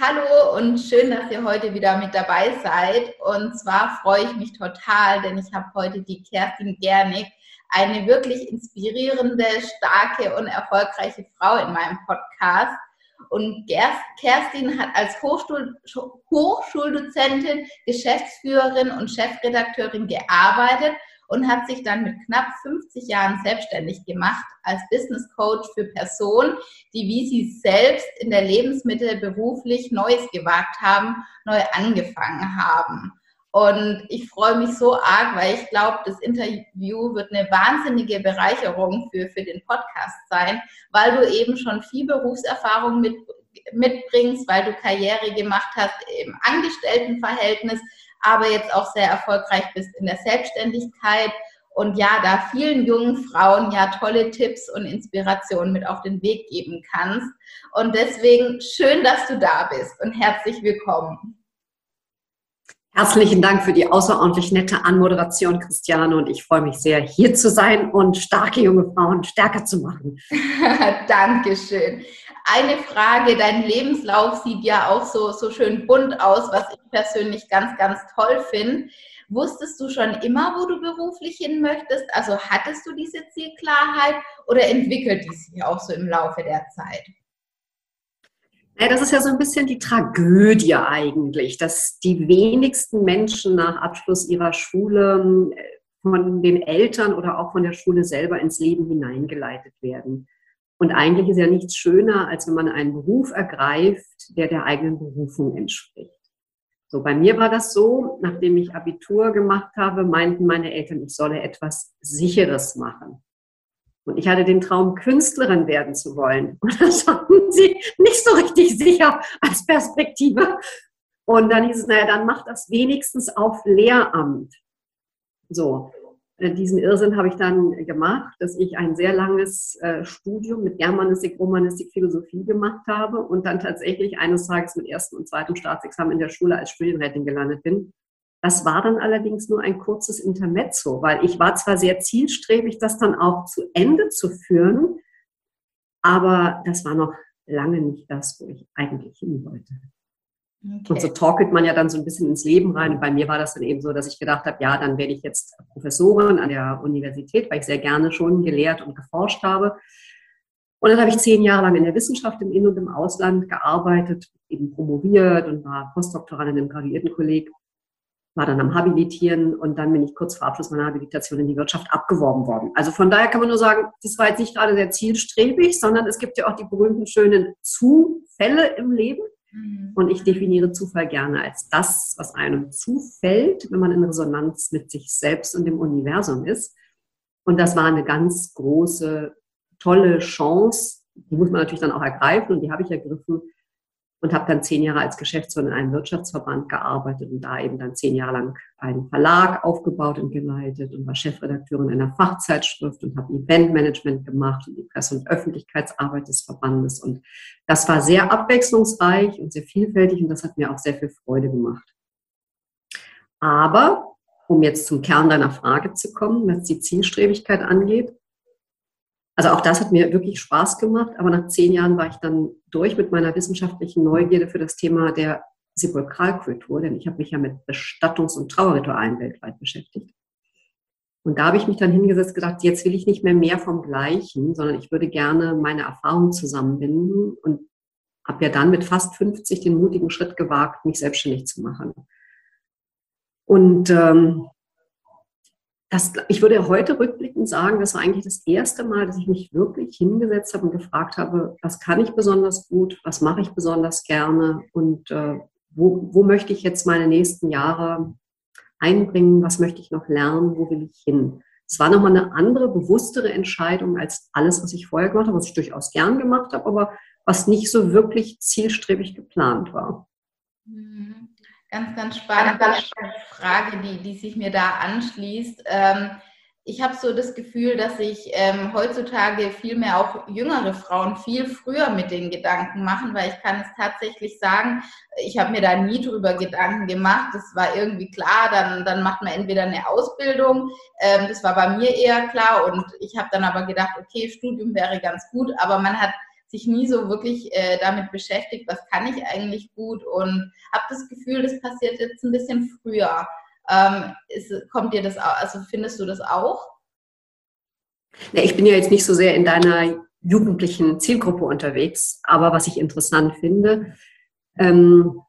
Hallo und schön, dass ihr heute wieder mit dabei seid. Und zwar freue ich mich total, denn ich habe heute die Kerstin Gernig, eine wirklich inspirierende, starke und erfolgreiche Frau in meinem Podcast. Und Kerstin hat als Hochschul Hochschuldozentin, Geschäftsführerin und Chefredakteurin gearbeitet und hat sich dann mit knapp 50 Jahren selbstständig gemacht als Business Coach für Personen, die wie sie selbst in der Lebensmittel beruflich Neues gewagt haben, neu angefangen haben. Und ich freue mich so arg, weil ich glaube, das Interview wird eine wahnsinnige Bereicherung für, für den Podcast sein, weil du eben schon viel Berufserfahrung mit, mitbringst, weil du Karriere gemacht hast im Angestelltenverhältnis, aber jetzt auch sehr erfolgreich bist in der Selbstständigkeit und ja, da vielen jungen Frauen ja tolle Tipps und Inspirationen mit auf den Weg geben kannst. Und deswegen schön, dass du da bist und herzlich willkommen. Herzlichen Dank für die außerordentlich nette Anmoderation, Christiane. Und ich freue mich sehr, hier zu sein und starke junge Frauen stärker zu machen. Dankeschön. Eine Frage, dein Lebenslauf sieht ja auch so, so schön bunt aus, was ich persönlich ganz, ganz toll finde. Wusstest du schon immer, wo du beruflich hin möchtest? Also hattest du diese Zielklarheit oder entwickelt die sich auch so im Laufe der Zeit? Ja, das ist ja so ein bisschen die Tragödie eigentlich, dass die wenigsten Menschen nach Abschluss ihrer Schule äh, von den Eltern oder auch von der Schule selber ins Leben hineingeleitet werden. Und eigentlich ist ja nichts schöner, als wenn man einen Beruf ergreift, der der eigenen Berufung entspricht. So, bei mir war das so, nachdem ich Abitur gemacht habe, meinten meine Eltern, ich solle etwas Sicheres machen. Und ich hatte den Traum, Künstlerin werden zu wollen. Und das fanden sie nicht so richtig sicher als Perspektive. Und dann hieß es, naja, dann mach das wenigstens auf Lehramt. So, diesen Irrsinn habe ich dann gemacht, dass ich ein sehr langes äh, Studium mit Germanistik, Romanistik, Philosophie gemacht habe und dann tatsächlich eines Tages mit ersten und zweiten Staatsexamen in der Schule als Studienrätin gelandet bin das war dann allerdings nur ein kurzes Intermezzo, weil ich war zwar sehr zielstrebig, das dann auch zu Ende zu führen, aber das war noch lange nicht das, wo ich eigentlich hin wollte. Okay. Und so torkelt man ja dann so ein bisschen ins Leben rein. Und bei mir war das dann eben so, dass ich gedacht habe, ja, dann werde ich jetzt Professorin an der Universität, weil ich sehr gerne schon gelehrt und geforscht habe. Und dann habe ich zehn Jahre lang in der Wissenschaft im In- und im Ausland gearbeitet, eben promoviert und war Postdoktorandin im Graduiertenkolleg war dann am Habilitieren und dann bin ich kurz vor Abschluss meiner Habilitation in die Wirtschaft abgeworben worden. Also von daher kann man nur sagen, das war jetzt nicht gerade sehr zielstrebig, sondern es gibt ja auch die berühmten schönen Zufälle im Leben. Mhm. Und ich definiere Zufall gerne als das, was einem zufällt, wenn man in Resonanz mit sich selbst und dem Universum ist. Und das war eine ganz große, tolle Chance. Die muss man natürlich dann auch ergreifen und die habe ich ergriffen, und habe dann zehn Jahre als Geschäftsführerin in einem Wirtschaftsverband gearbeitet und da eben dann zehn Jahre lang einen Verlag aufgebaut und geleitet und war Chefredakteurin einer Fachzeitschrift und habe Eventmanagement gemacht und die Presse- und Öffentlichkeitsarbeit des Verbandes. Und das war sehr abwechslungsreich und sehr vielfältig und das hat mir auch sehr viel Freude gemacht. Aber um jetzt zum Kern deiner Frage zu kommen, was die Zielstrebigkeit angeht, also auch das hat mir wirklich Spaß gemacht, aber nach zehn Jahren war ich dann durch mit meiner wissenschaftlichen Neugierde für das Thema der Sepulkralkultur, denn ich habe mich ja mit Bestattungs- und Trauerritualen weltweit beschäftigt. Und da habe ich mich dann hingesetzt und gedacht, jetzt will ich nicht mehr mehr vom Gleichen, sondern ich würde gerne meine Erfahrungen zusammenbinden und habe ja dann mit fast 50 den mutigen Schritt gewagt, mich selbstständig zu machen. Und ähm, das, ich würde heute rückblickend sagen, das war eigentlich das erste Mal, dass ich mich wirklich hingesetzt habe und gefragt habe, was kann ich besonders gut, was mache ich besonders gerne und äh, wo, wo möchte ich jetzt meine nächsten Jahre einbringen, was möchte ich noch lernen, wo will ich hin. Es war nochmal eine andere, bewusstere Entscheidung als alles, was ich vorher gemacht habe, was ich durchaus gern gemacht habe, aber was nicht so wirklich zielstrebig geplant war. Mhm. Ganz, ganz spannende Frage, die, die sich mir da anschließt. Ähm, ich habe so das Gefühl, dass sich ähm, heutzutage viel mehr auch jüngere Frauen viel früher mit den Gedanken machen, weil ich kann es tatsächlich sagen, ich habe mir da nie drüber Gedanken gemacht. Das war irgendwie klar, dann, dann macht man entweder eine Ausbildung, ähm, das war bei mir eher klar und ich habe dann aber gedacht, okay, Studium wäre ganz gut, aber man hat sich nie so wirklich äh, damit beschäftigt, was kann ich eigentlich gut und habe das Gefühl, das passiert jetzt ein bisschen früher. Ähm, ist, kommt dir das also findest du das auch? Ja, ich bin ja jetzt nicht so sehr in deiner jugendlichen Zielgruppe unterwegs, aber was ich interessant finde, ähm,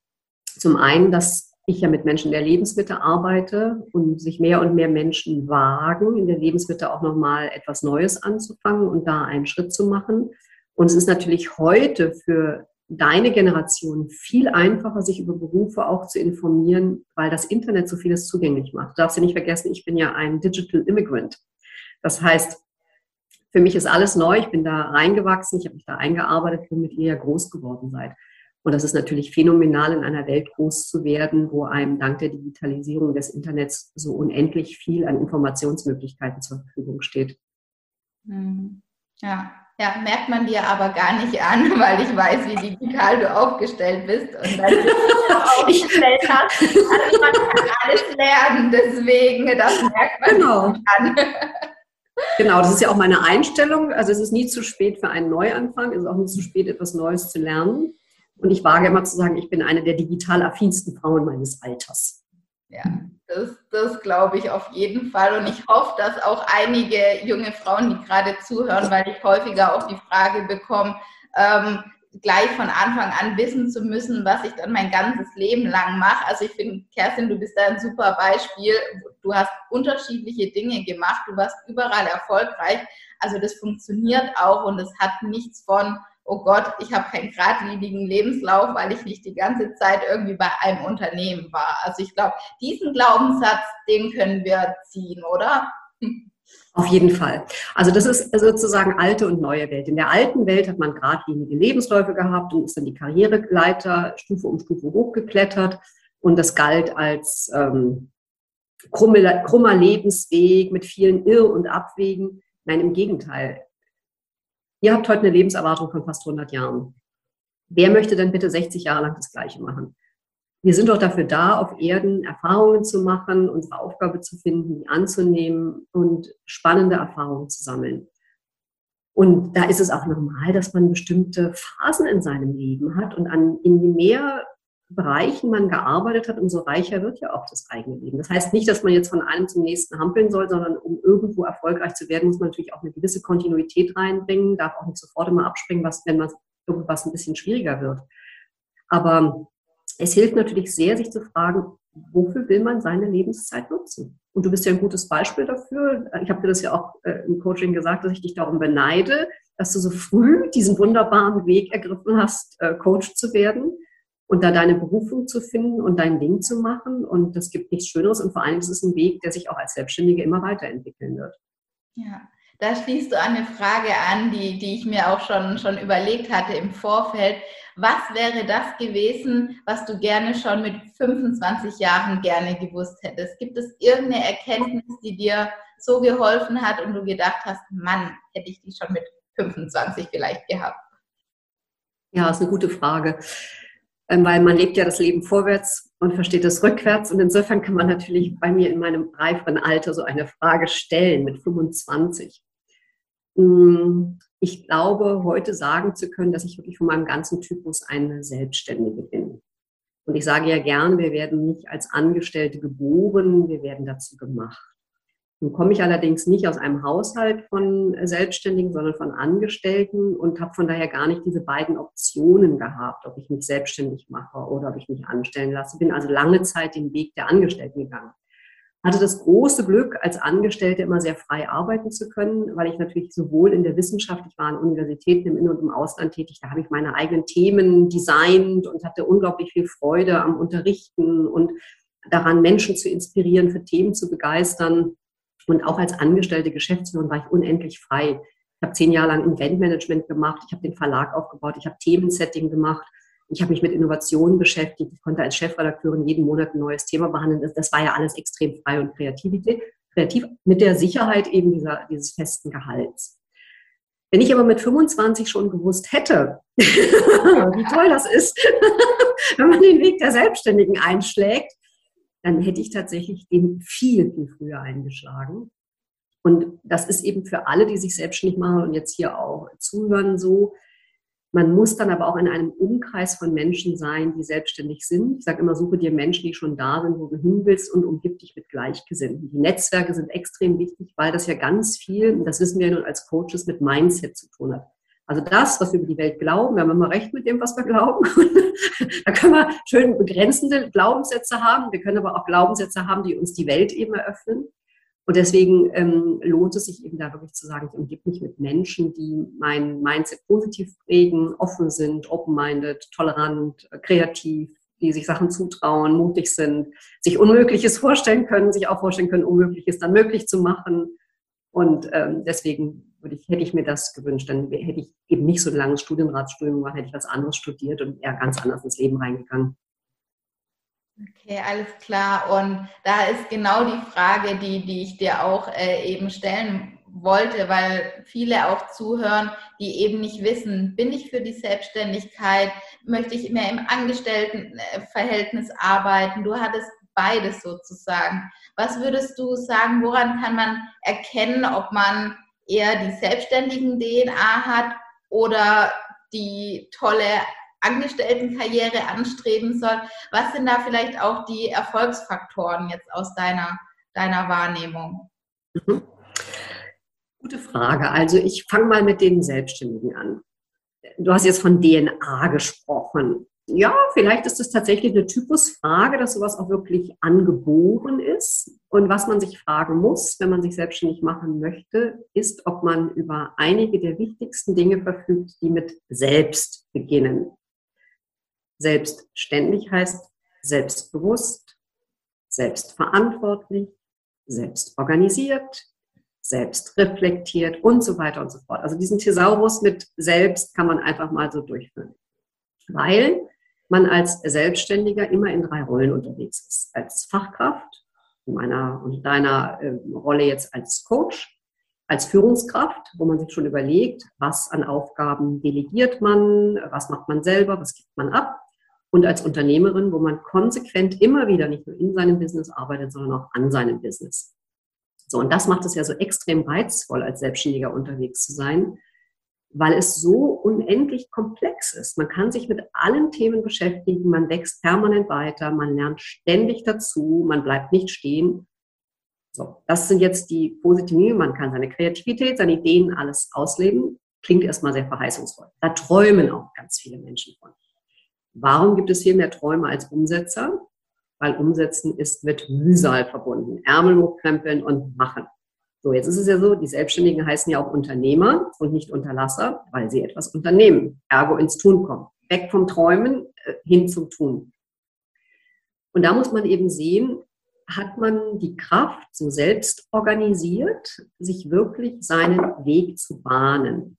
zum einen, dass ich ja mit Menschen der Lebensmitte arbeite und sich mehr und mehr Menschen wagen, in der Lebensmitte auch nochmal etwas Neues anzufangen und da einen Schritt zu machen. Und es ist natürlich heute für deine Generation viel einfacher, sich über Berufe auch zu informieren, weil das Internet so vieles zugänglich macht. Du darfst ja nicht vergessen, ich bin ja ein Digital Immigrant. Das heißt, für mich ist alles neu. Ich bin da reingewachsen, ich habe mich da eingearbeitet, womit ihr ja groß geworden seid. Und das ist natürlich phänomenal, in einer Welt groß zu werden, wo einem dank der Digitalisierung des Internets so unendlich viel an Informationsmöglichkeiten zur Verfügung steht. Hm. Ja, ja, merkt man dir aber gar nicht an, weil ich weiß, wie digital du aufgestellt bist und dass du aufgestellt hast. Also man kann alles lernen, deswegen, das merkt man genau. nicht an. Genau, das ist ja auch meine Einstellung. Also es ist nie zu spät für einen Neuanfang, es ist auch nie zu spät, etwas Neues zu lernen. Und ich wage immer zu sagen, ich bin eine der digital affinsten Frauen meines Alters. Ja, das, das glaube ich auf jeden Fall. Und ich hoffe, dass auch einige junge Frauen, die gerade zuhören, weil ich häufiger auch die Frage bekomme, ähm, gleich von Anfang an wissen zu müssen, was ich dann mein ganzes Leben lang mache. Also ich finde, Kerstin, du bist da ein super Beispiel. Du hast unterschiedliche Dinge gemacht, du warst überall erfolgreich. Also das funktioniert auch und es hat nichts von, oh Gott, ich habe keinen geradlinigen Lebenslauf, weil ich nicht die ganze Zeit irgendwie bei einem Unternehmen war. Also ich glaube, diesen Glaubenssatz, den können wir ziehen, oder? Auf jeden Fall. Also das ist sozusagen alte und neue Welt. In der alten Welt hat man geradlinige Lebensläufe gehabt und ist dann die Karriereleiter Stufe um Stufe hochgeklettert und das galt als ähm, krummer, krummer Lebensweg mit vielen Irr- und Abwegen. Nein, im Gegenteil. Ihr habt heute eine Lebenserwartung von fast 100 Jahren. Wer möchte denn bitte 60 Jahre lang das Gleiche machen? Wir sind doch dafür da, auf Erden Erfahrungen zu machen, unsere Aufgabe zu finden, anzunehmen und spannende Erfahrungen zu sammeln. Und da ist es auch normal, dass man bestimmte Phasen in seinem Leben hat und an, in je mehr Bereichen man gearbeitet hat, umso reicher wird ja auch das eigene Leben. Das heißt nicht, dass man jetzt von einem zum nächsten hampeln soll, sondern um irgendwo erfolgreich zu werden, muss man natürlich auch eine gewisse Kontinuität reinbringen, darf auch nicht sofort immer abspringen, was, wenn man irgendwas ein bisschen schwieriger wird. Aber es hilft natürlich sehr, sich zu fragen, wofür will man seine Lebenszeit nutzen? Und du bist ja ein gutes Beispiel dafür. Ich habe dir das ja auch äh, im Coaching gesagt, dass ich dich darum beneide, dass du so früh diesen wunderbaren Weg ergriffen hast, äh, Coach zu werden und da deine Berufung zu finden und dein Ding zu machen. Und das gibt nichts Schöneres. Und vor allem ist es ein Weg, der sich auch als Selbstständige immer weiterentwickeln wird. Ja, da schließt du eine Frage an, die, die ich mir auch schon, schon überlegt hatte im Vorfeld. Was wäre das gewesen, was du gerne schon mit 25 Jahren gerne gewusst hättest? Gibt es irgendeine Erkenntnis, die dir so geholfen hat und du gedacht hast, Mann, hätte ich die schon mit 25 vielleicht gehabt? Ja, ist eine gute Frage, weil man lebt ja das Leben vorwärts und versteht es rückwärts. Und insofern kann man natürlich bei mir in meinem reiferen Alter so eine Frage stellen mit 25. Ich glaube, heute sagen zu können, dass ich wirklich von meinem ganzen Typus eine Selbstständige bin. Und ich sage ja gern, wir werden nicht als Angestellte geboren, wir werden dazu gemacht. Nun komme ich allerdings nicht aus einem Haushalt von Selbstständigen, sondern von Angestellten und habe von daher gar nicht diese beiden Optionen gehabt, ob ich mich selbstständig mache oder ob ich mich anstellen lasse. Bin also lange Zeit den Weg der Angestellten gegangen hatte das große Glück, als Angestellte immer sehr frei arbeiten zu können, weil ich natürlich sowohl in der Wissenschaft, ich war an Universitäten im In- und im Ausland tätig, da habe ich meine eigenen Themen designt und hatte unglaublich viel Freude am Unterrichten und daran, Menschen zu inspirieren, für Themen zu begeistern. Und auch als angestellte Geschäftsführerin war ich unendlich frei. Ich habe zehn Jahre lang Eventmanagement gemacht, ich habe den Verlag aufgebaut, ich habe Themensetting gemacht ich habe mich mit Innovationen beschäftigt. Ich konnte als Chefredakteurin jeden Monat ein neues Thema behandeln. Das, war ja alles extrem frei und Kreativität, kreativ mit der Sicherheit eben dieser, dieses festen Gehalts. Wenn ich aber mit 25 schon gewusst hätte, wie toll das ist, wenn man den Weg der Selbstständigen einschlägt, dann hätte ich tatsächlich den viel, viel früher eingeschlagen. Und das ist eben für alle, die sich selbstständig machen und jetzt hier auch zuhören, so, Man muss dann aber auch in einem Umkreis von Menschen sein, die selbstständig sind. Ich sage immer, suche dir Menschen, die schon da sind, wo du hin willst und umgib dich mit Gleichgesinnten. Die Netzwerke sind extrem wichtig, weil das ja ganz viel, das wissen wir nun als Coaches, mit Mindset zu tun hat. Also das, was wir über die Welt glauben, wir haben immer recht mit dem, was wir glauben. da können wir schön begrenzende Glaubenssätze haben. Wir können aber auch Glaubenssätze haben, die uns die Welt eben eröffnen. Und deswegen ähm, lohnt es sich eben da wirklich zu sagen, ich umgebe mich mit Menschen, die mein Mindset positiv prägen, offen sind, open-minded, tolerant, kreativ, die sich Sachen zutrauen, mutig sind, sich Unmögliches vorstellen können, sich auch vorstellen können, Unmögliches dann möglich zu machen. Und ähm, deswegen ich, hätte ich mir das gewünscht. Dann hätte ich eben nicht so ein langes Studienratsstudium gemacht, hätte ich was anderes studiert und eher ganz anders ins Leben reingegangen. Okay, alles klar. Und da ist genau die Frage, die, die ich dir auch äh, eben stellen wollte, weil viele auch zuhören, die eben nicht wissen, bin ich für die Selbstständigkeit, möchte ich mehr im Angestelltenverhältnis arbeiten. Du hattest beides sozusagen. Was würdest du sagen, woran kann man erkennen, ob man eher die selbstständigen DNA hat oder die tolle Angestelltenkarriere anstreben soll. Was sind da vielleicht auch die Erfolgsfaktoren jetzt aus deiner, deiner Wahrnehmung? Mhm. Gute Frage. Also ich fange mal mit den Selbstständigen an. Du hast jetzt von DNA gesprochen ja, vielleicht ist es tatsächlich eine Typusfrage, dass sowas auch wirklich angeboren ist. Und was man sich fragen muss, wenn man sich selbstständig machen möchte, ist, ob man über einige der wichtigsten Dinge verfügt, die mit selbst beginnen. Selbstständig heißt selbstbewusst, selbstverantwortlich, selbstorganisiert, selbstreflektiert und so weiter und so fort. Also diesen Thesaurus mit selbst kann man einfach mal so durchführen. Weil man als Selbstständiger immer in drei Rollen unterwegs ist. Als Fachkraft, in meiner und deiner äh, Rolle jetzt als Coach, als Führungskraft, wo man sich schon überlegt, was an Aufgaben delegiert man, was macht man selber, was gibt man ab. Und als Unternehmerin, wo man konsequent immer wieder nicht nur in seinem Business arbeitet, sondern auch an seinem Business. So, und das macht es ja so extrem reizvoll, als Selbstständiger unterwegs zu sein, weil es so unendlich komplex ist. Man kann sich mit allen Themen beschäftigen, man wächst permanent weiter, man lernt ständig dazu, man bleibt nicht stehen. So, das sind jetzt die positiven, man kann seine Kreativität, seine Ideen, alles ausleben. Klingt erstmal sehr verheißungsvoll. Da träumen auch ganz viele Menschen von. Warum gibt es viel mehr Träume als Umsetzer? Weil Umsetzen ist mit Mühsal verbunden. Ärmel hochkrempeln und machen. So, jetzt ist es ja so, die Selbstständigen heißen ja auch Unternehmer und nicht Unterlasser, weil sie etwas unternehmen, ergo ins Tun kommen. Weg vom Träumen äh, hin zum Tun. Und da muss man eben sehen, hat man die Kraft, so selbst organisiert, sich wirklich seinen Weg zu bahnen.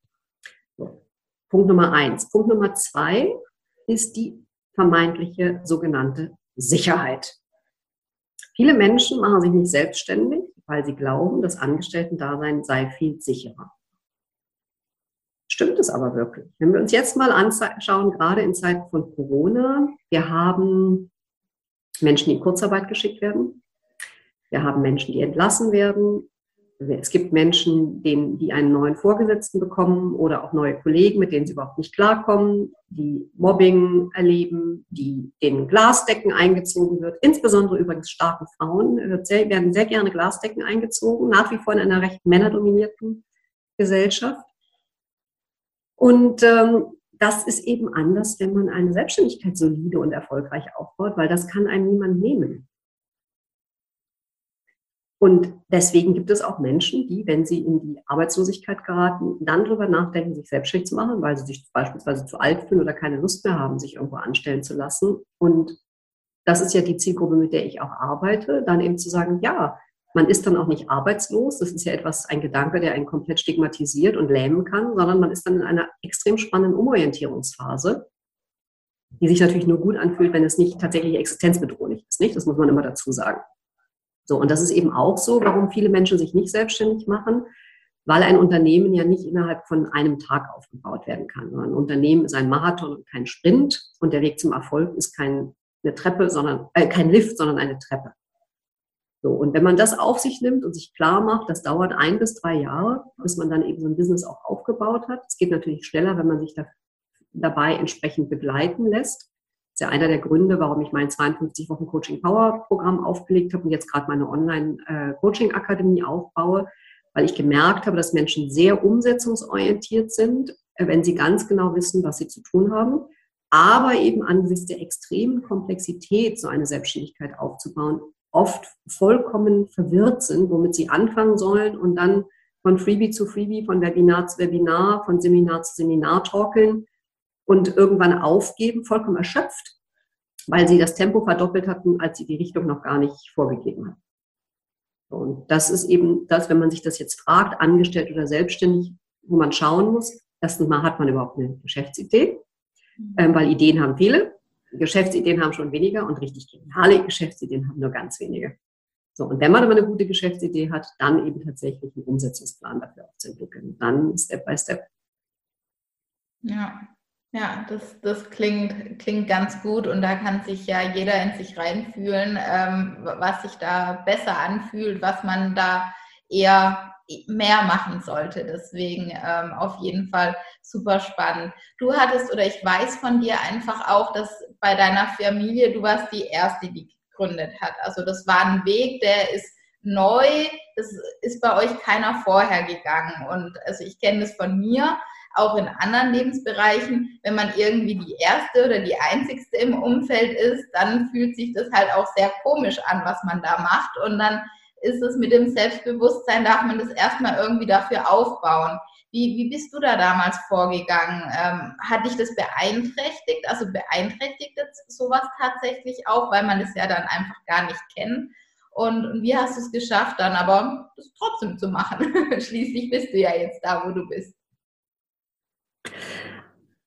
So. Punkt Nummer eins. Punkt Nummer zwei ist die vermeintliche sogenannte Sicherheit. Viele Menschen machen sich nicht selbstständig, weil sie glauben, das Angestellten-Dasein sei viel sicherer. Stimmt es aber wirklich? Wenn wir uns jetzt mal anschauen, gerade in Zeiten von Corona, wir haben Menschen, die in Kurzarbeit geschickt werden. Wir haben Menschen, die entlassen werden. Es gibt Menschen, denen, die einen neuen Vorgesetzten bekommen oder auch neue Kollegen, mit denen sie überhaupt nicht klarkommen, die Mobbing erleben, die in Glasdecken eingezogen wird. Insbesondere übrigens starken Frauen sehr, werden sehr gerne Glasdecken eingezogen, nach wie vor in einer recht männerdominierten Gesellschaft. Und ähm, das ist eben anders, wenn man eine Selbstständigkeit solide und erfolgreich aufbaut, weil das kann einem niemand nehmen. Und deswegen gibt es auch Menschen, die, wenn sie in die Arbeitslosigkeit geraten, dann darüber nachdenken, sich selbstständig zu machen, weil sie sich beispielsweise zu alt fühlen oder keine Lust mehr haben, sich irgendwo anstellen zu lassen. Und das ist ja die Zielgruppe, mit der ich auch arbeite, dann eben zu sagen, ja, man ist dann auch nicht arbeitslos. Das ist ja etwas, ein Gedanke, der einen komplett stigmatisiert und lähmen kann, sondern man ist dann in einer extrem spannenden Umorientierungsphase, die sich natürlich nur gut anfühlt, wenn es nicht tatsächlich existenzbedrohlich ist. Nicht? Das muss man immer dazu sagen. So, und das ist eben auch so, warum viele Menschen sich nicht selbstständig machen, weil ein Unternehmen ja nicht innerhalb von einem Tag aufgebaut werden kann. Ein Unternehmen ist ein Marathon und kein Sprint und der Weg zum Erfolg ist kein, eine Treppe, sondern äh, kein Lift, sondern eine Treppe. So, und wenn man das auf sich nimmt und sich klar macht, das dauert ein bis drei Jahre, bis man dann eben so ein Business auch aufgebaut hat. Es geht natürlich schneller, wenn man sich da dabei entsprechend begleiten lässt. Ist ja einer der Gründe, warum ich mein 52 Wochen Coaching Power Programm aufgelegt habe und jetzt gerade meine Online äh, aufbaue, weil ich gemerkt habe, dass Menschen sehr umsetzungsorientiert sind, äh, wenn sie ganz genau wissen, was sie zu tun haben, aber eben angesichts der extremen Komplexität, so eine Selbstständigkeit aufzubauen, oft vollkommen verwirrt sind, womit sie anfangen sollen und dann von Freebie zu Freebie, von Webinar zu Webinar, von Seminar zu Seminar torkeln und irgendwann aufgeben, vollkommen erschöpft, weil sie das Tempo verdoppelt hatten, als sie die Richtung noch gar nicht vorgegeben hatten. Und das ist eben das, wenn man sich das jetzt fragt, angestellt oder selbstständig, wo man schauen muss, erstens mal hat man überhaupt eine Geschäftsidee, ähm, weil Ideen haben viele, Geschäftsideen haben schon weniger und richtig geniale Geschäftsideen haben nur ganz wenige. So, und wenn man aber eine gute Geschäftsidee hat, dann eben tatsächlich einen Umsetzungsplan dafür aufzuentwickeln. Dann Step by Step. Ja, ja, das, das klingt, klingt ganz gut und da kann sich ja jeder in sich reinfühlen, ähm, was sich da besser anfühlt, was man da eher mehr machen sollte. Deswegen ähm, auf jeden Fall super spannend. Du hattest oder ich weiß von dir einfach auch, dass bei deiner Familie du warst die erste, die gegründet hat. Also das war ein Weg, der ist neu. Das ist bei euch keiner vorher gegangen. Und also ich kenne das von mir auch in anderen Lebensbereichen, wenn man irgendwie die erste oder die einzigste im Umfeld ist, dann fühlt sich das halt auch sehr komisch an, was man da macht. Und dann ist es mit dem Selbstbewusstsein, darf man das erstmal irgendwie dafür aufbauen. Wie, wie bist du da damals vorgegangen? Ähm, hat dich das beeinträchtigt? Also beeinträchtigt das sowas tatsächlich auch, weil man es ja dann einfach gar nicht kennt? Und, und wie hast du es geschafft, dann aber das trotzdem zu machen? Schließlich bist du ja jetzt da, wo du bist.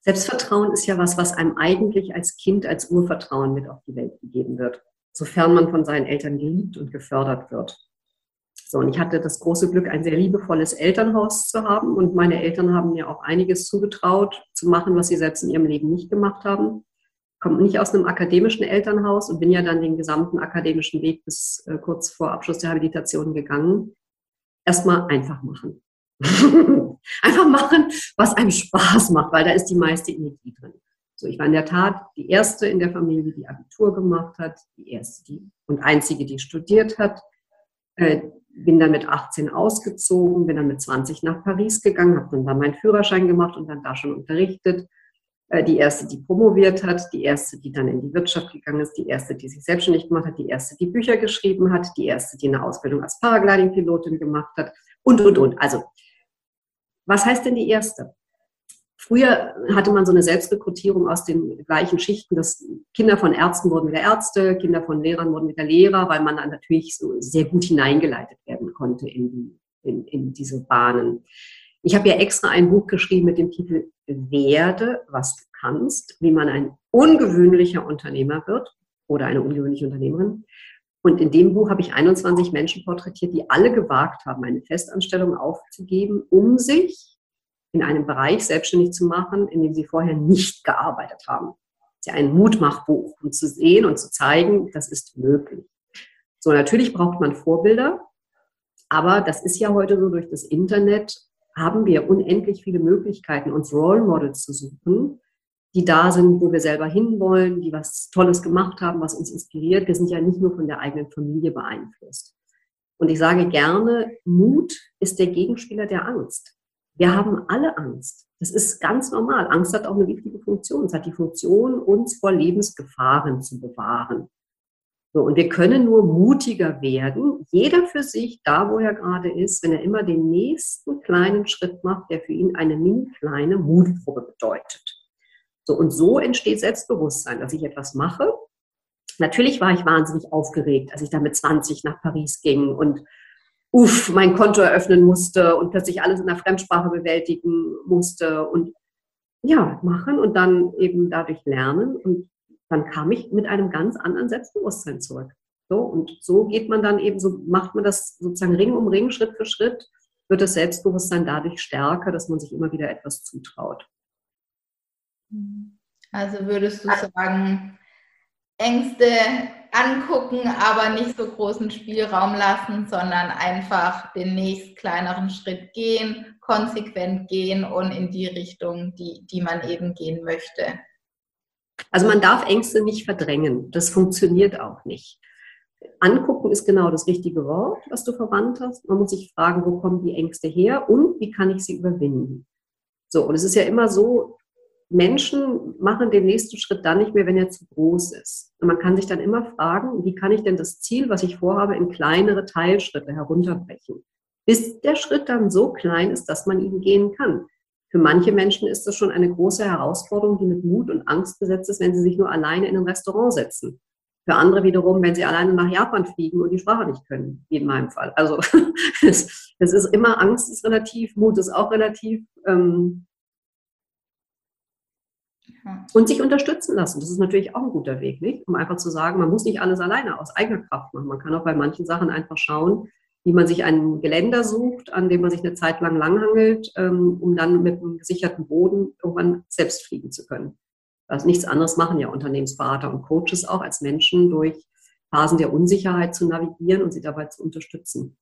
Selbstvertrauen ist ja was, was einem eigentlich als Kind als Urvertrauen mit auf die Welt gegeben wird sofern man von seinen Eltern geliebt und gefördert wird. So, und ich hatte das große Glück, ein sehr liebevolles Elternhaus zu haben. Und meine Eltern haben mir auch einiges zugetraut, zu machen, was sie selbst in ihrem Leben nicht gemacht haben. Ich komme nicht aus einem akademischen Elternhaus und bin ja dann den gesamten akademischen Weg bis äh, kurz vor Abschluss der Habilitation gegangen. Erstmal einfach machen. einfach machen, was einem Spaß macht, weil da ist die meiste Energie drin. So, ich war in der Tat die erste in der Familie, die Abitur gemacht hat, die erste die, und einzige, die studiert hat. Äh, bin dann mit 18 ausgezogen, bin dann mit 20 nach Paris gegangen, habe dann da meinen Führerschein gemacht und dann da schon unterrichtet. Äh, die erste, die promoviert hat, die erste, die dann in die Wirtschaft gegangen ist, die erste, die sich selbstständig gemacht hat, die erste, die Bücher geschrieben hat, die erste, die eine Ausbildung als Paragliding-Pilotin gemacht hat und, und, und. Also, was heißt denn die erste? Früher hatte man so eine Selbstrekrutierung aus den gleichen Schichten, dass Kinder von Ärzten wurden wieder Ärzte, Kinder von Lehrern wurden wieder Lehrer, weil man dann natürlich so sehr gut hineingeleitet werden konnte in, die, in, in diese Bahnen. Ich habe ja extra ein Buch geschrieben mit dem Titel Werde, was du kannst, wie man ein ungewöhnlicher Unternehmer wird oder eine ungewöhnliche Unternehmerin. Und in dem Buch habe ich 21 Menschen porträtiert, die alle gewagt haben, eine Festanstellung aufzugeben, um sich in einem Bereich selbstständig zu machen, in dem sie vorher nicht gearbeitet haben. Das ist ja ein Mutmachbuch, um zu sehen und zu zeigen, das ist möglich. So, natürlich braucht man Vorbilder, aber das ist ja heute so, durch das Internet haben wir unendlich viele Möglichkeiten, uns Role Models zu suchen, die da sind, wo wir selber hinwollen, die was Tolles gemacht haben, was uns inspiriert. Wir sind ja nicht nur von der eigenen Familie beeinflusst. Und ich sage gerne, Mut ist der Gegenspieler der Angst. Wir haben alle Angst. Das ist ganz normal. Angst hat auch eine wichtige Funktion. Es hat die Funktion, uns vor Lebensgefahren zu bewahren. So, und wir können nur mutiger werden, jeder für sich, da wo er gerade ist, wenn er immer den nächsten kleinen Schritt macht, der für ihn eine mini kleine Mutprobe bedeutet. So, und so entsteht Selbstbewusstsein, dass ich etwas mache. Natürlich war ich wahnsinnig aufgeregt, als ich da mit 20 nach Paris ging und uff, mein Konto eröffnen musste und plötzlich alles in der Fremdsprache bewältigen musste und ja, machen und dann eben dadurch lernen. Und dann kam ich mit einem ganz anderen Selbstbewusstsein zurück. So, und so geht man dann eben, so macht man das sozusagen Ring um Ring, Schritt für Schritt, wird das Selbstbewusstsein dadurch stärker, dass man sich immer wieder etwas zutraut. Also würdest du sagen, Ängste angucken, aber nicht so großen Spielraum lassen, sondern einfach den nächst kleineren Schritt gehen, konsequent gehen und in die Richtung, die, die man eben gehen möchte. Also man darf Ängste nicht verdrängen. Das funktioniert auch nicht. Angucken ist genau das richtige Wort, was du verwandt hast. Man muss sich fragen, wo kommen die Ängste her und wie kann ich sie überwinden? So, und es ist ja immer so, Menschen machen den nächsten Schritt dann nicht mehr, wenn er zu groß ist. Und man kann sich dann immer fragen, wie kann ich denn das Ziel, was ich vorhabe, in kleinere Teilschritte herunterbrechen, bis der Schritt dann so klein ist, dass man ihn gehen kann. Für manche Menschen ist das schon eine große Herausforderung, die mit Mut und Angst besetzt ist, wenn sie sich nur alleine in ein Restaurant setzen. Für andere wiederum, wenn sie alleine nach Japan fliegen und die Sprache nicht können, wie in meinem Fall. Also es, ist immer, Angst ist relativ, Mut ist auch relativ. Ähm, und sich unterstützen lassen. Das ist natürlich auch ein guter Weg, nicht? Um einfach zu sagen, man muss nicht alles alleine aus eigener Kraft machen. Man kann auch bei manchen Sachen einfach schauen, wie man sich einen Geländer sucht, an dem man sich eine Zeit lang langhangelt, ähm, um dann mit einem gesicherten Boden irgendwann selbst fliegen zu können. Also nichts anderes machen ja Unternehmensberater und Coaches auch als Menschen durch Phasen der Unsicherheit zu navigieren und sie dabei zu unterstützen.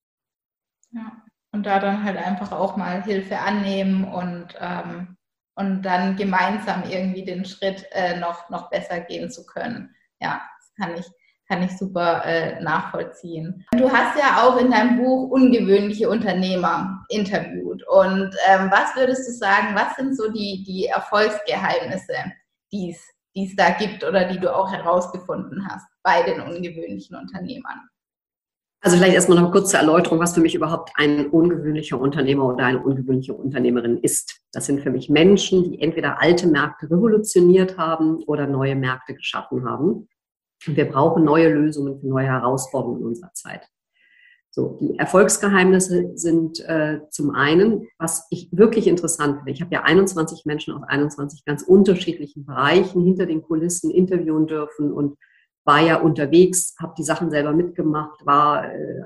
Ja, und da dann halt einfach auch mal Hilfe annehmen und ähm, und dann gemeinsam irgendwie den Schritt äh, noch, noch besser gehen zu können. Ja, das kann ich, kann ich super äh, nachvollziehen. Du hast ja auch in deinem Buch ungewöhnliche Unternehmer interviewt. Und ähm, was würdest du sagen, was sind so die, die Erfolgsgeheimnisse, die es da gibt oder die du auch herausgefunden hast bei den ungewöhnlichen Unternehmern? Also vielleicht erstmal noch kurz zur Erläuterung, was für mich überhaupt ein ungewöhnlicher Unternehmer oder eine ungewöhnliche Unternehmerin ist. Das sind für mich Menschen, die entweder alte Märkte revolutioniert haben oder neue Märkte geschaffen haben. Und wir brauchen neue Lösungen für neue Herausforderungen in unserer Zeit. So, die Erfolgsgeheimnisse sind äh, zum einen, was ich wirklich interessant finde. Ich habe ja 21 Menschen aus 21 ganz unterschiedlichen Bereichen hinter den Kulissen interviewen dürfen und war ja unterwegs, habe die Sachen selber mitgemacht, war äh,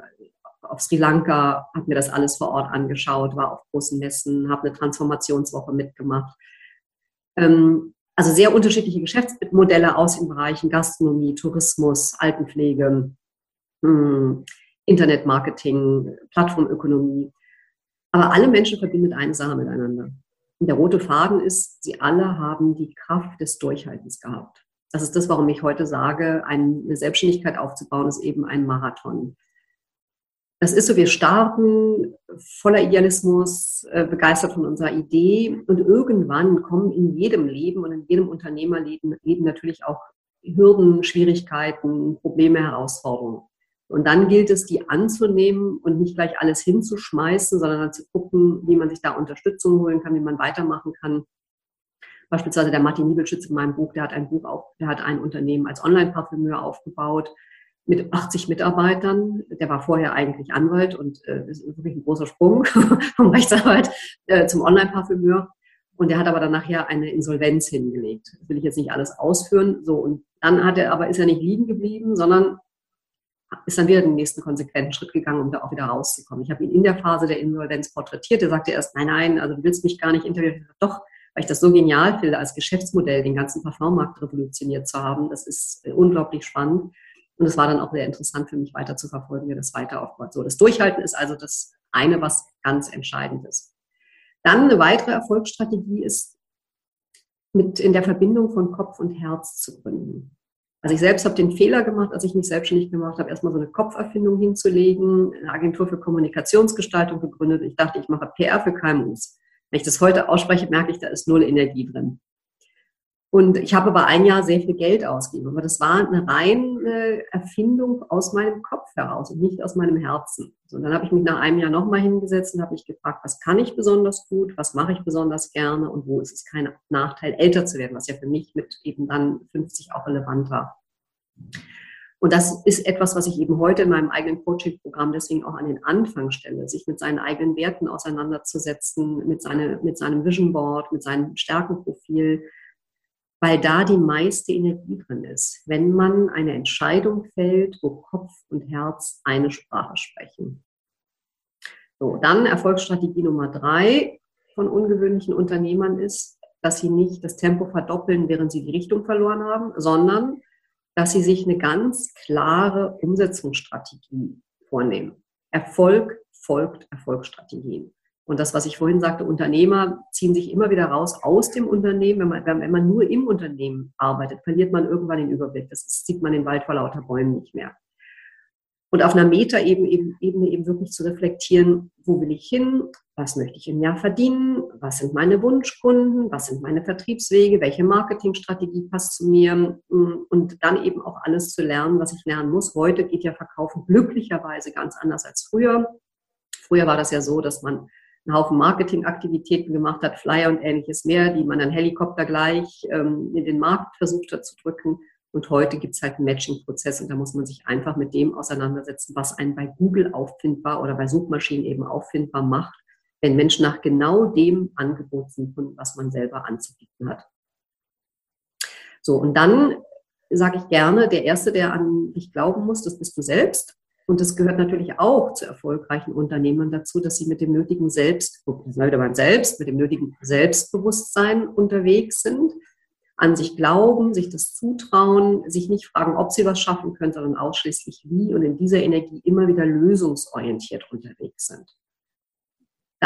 auf Sri Lanka, habe mir das alles vor Ort angeschaut, war auf großen Messen, habe eine Transformationswoche mitgemacht. Ähm, also sehr unterschiedliche Geschäftsmodelle aus den Bereichen Gastronomie, Tourismus, Altenpflege, hm, Internetmarketing, Plattformökonomie. Aber alle Menschen verbindet eine Sache miteinander. Und der rote Faden ist, sie alle haben die Kraft des Durchhaltens gehabt. Das ist das, warum ich heute sage, eine Selbstständigkeit aufzubauen, ist eben ein Marathon. Das ist so, wir starten voller Idealismus, äh, begeistert von unserer Idee und irgendwann kommen in jedem Leben und in jedem Unternehmerleben Leben natürlich auch Hürden, Schwierigkeiten, Probleme, Herausforderungen. Und dann gilt es, die anzunehmen und nicht gleich alles hinzuschmeißen, sondern zu gucken, wie man sich da Unterstützung holen kann, wie man weitermachen kann Beispielsweise der Martin Niebelschütz in meinem Buch, der hat ein Buch auf, der hat ein Unternehmen als Online-Parfümeur aufgebaut mit 80 Mitarbeitern. Der war vorher eigentlich Anwalt und äh, ist wirklich ein großer Sprung vom Rechtsanwalt äh, zum Online-Parfümeur. Und der hat aber dann nachher eine Insolvenz hingelegt. Das will ich jetzt nicht alles ausführen. So, und dann hat er aber, ist er nicht liegen geblieben, sondern ist dann wieder den nächsten konsequenten Schritt gegangen, um da auch wieder rauszukommen. Ich habe ihn in der Phase der Insolvenz porträtiert. Er sagte erst, nein, nein, also du willst mich gar nicht interviewen. Doch, weil ich das so genial finde, als Geschäftsmodell den ganzen Parfummarkt revolutioniert zu haben. Das ist äh, unglaublich spannend. Und es war dann auch sehr interessant für mich weiter zu verfolgen, wie das weiter aufbaut. So, das Durchhalten ist also das eine, was ganz entscheidend ist. Dann eine weitere Erfolgsstrategie ist, mit in der Verbindung von Kopf und Herz zu gründen. Also ich selbst habe den Fehler gemacht, als ich mich selbstständig gemacht habe, erstmal so eine Kopferfindung hinzulegen, eine Agentur für Kommunikationsgestaltung gegründet. Ich dachte, ich mache PR für KMUs. Wenn ich das heute ausspreche, merke ich, da ist null Energie drin. Und ich habe aber ein Jahr sehr viel Geld ausgegeben. Aber das war eine reine Erfindung aus meinem Kopf heraus und nicht aus meinem Herzen. Und dann habe ich mich nach einem Jahr nochmal hingesetzt und habe mich gefragt, was kann ich besonders gut, was mache ich besonders gerne und wo ist es kein Nachteil, älter zu werden, was ja für mich mit eben dann 50 auch relevant war. Und das ist etwas, was ich eben heute in meinem eigenen Coaching-Programm deswegen auch an den Anfang stelle, sich mit seinen eigenen Werten auseinanderzusetzen, mit, seine, mit seinem Vision Board, mit seinem Stärkenprofil, weil da die meiste Energie drin ist, wenn man eine Entscheidung fällt, wo Kopf und Herz eine Sprache sprechen. So, dann Erfolgsstrategie Nummer drei von ungewöhnlichen Unternehmern ist, dass sie nicht das Tempo verdoppeln, während sie die Richtung verloren haben, sondern dass sie sich eine ganz klare Umsetzungsstrategie vornehmen. Erfolg folgt Erfolgsstrategien. Und das, was ich vorhin sagte, Unternehmer ziehen sich immer wieder raus aus dem Unternehmen. Wenn man, wenn man nur im Unternehmen arbeitet, verliert man irgendwann den Überblick. Das sieht man den Wald vor lauter Bäumen nicht mehr. Und auf einer Meta-Ebene eben, Ebene eben wirklich zu reflektieren, wo will ich hin, was möchte ich im Jahr verdienen, was sind meine Wunschkunden, was sind meine Vertriebswege, welche Marketingstrategie passt zu mir und dann eben auch alles zu lernen, was ich lernen muss. Heute geht ja Verkaufen glücklicherweise ganz anders als früher. Früher war das ja so, dass man einen Haufen Marketingaktivitäten gemacht hat, Flyer und ähnliches mehr, die man dann Helikopter gleich ähm, in den Markt versucht hat zu drücken. Und heute gibt es halt einen Matching-Prozess und da muss man sich einfach mit dem auseinandersetzen, was einen bei Google auffindbar oder bei Suchmaschinen eben auffindbar macht, wenn Menschen nach genau dem Angebot suchen, was man selber anzubieten hat. So, und dann sage ich gerne, der Erste, der an dich glauben muss, das bist du selbst. Und das gehört natürlich auch zu erfolgreichen Unternehmern dazu, dass sie mit dem nötigen Selbst, Selbst, mit dem nötigen Selbstbewusstsein unterwegs sind, an sich glauben, sich das zutrauen, sich nicht fragen, ob sie was schaffen können, sondern ausschließlich wie und in dieser Energie immer wieder lösungsorientiert unterwegs sind.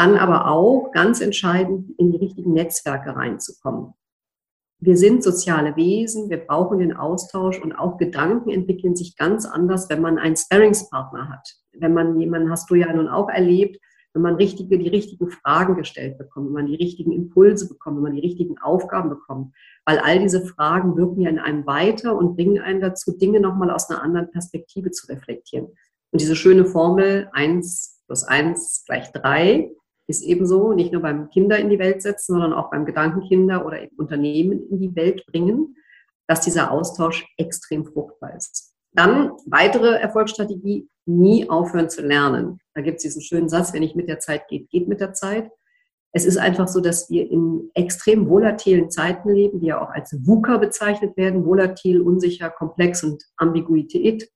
Dann aber auch ganz entscheidend in die richtigen Netzwerke reinzukommen wir sind soziale Wesen, wir brauchen den Austausch und auch Gedanken entwickeln sich ganz anders, wenn man einen Sparringspartner hat. Wenn man jemanden, hast du ja nun auch erlebt, wenn man richtige, die richtigen Fragen gestellt bekommt, wenn man die richtigen Impulse bekommt, wenn man die richtigen Aufgaben bekommt. Weil all diese Fragen wirken ja in einem weiter und bringen einen dazu, Dinge nochmal aus einer anderen Perspektive zu reflektieren. Und diese schöne Formel eins plus eins gleich drei ist ebenso nicht nur beim Kinder in die Welt setzen, sondern auch beim Gedankenkinder oder eben Unternehmen in die Welt bringen, dass dieser Austausch extrem fruchtbar ist. Dann weitere Erfolgsstrategie, nie aufhören zu lernen. Da gibt es diesen schönen Satz, wenn nicht mit der Zeit geht, geht mit der Zeit. Es ist einfach so, dass wir in extrem volatilen Zeiten leben, die ja auch als VUCA bezeichnet werden, volatil, unsicher, komplex und Ambiguität.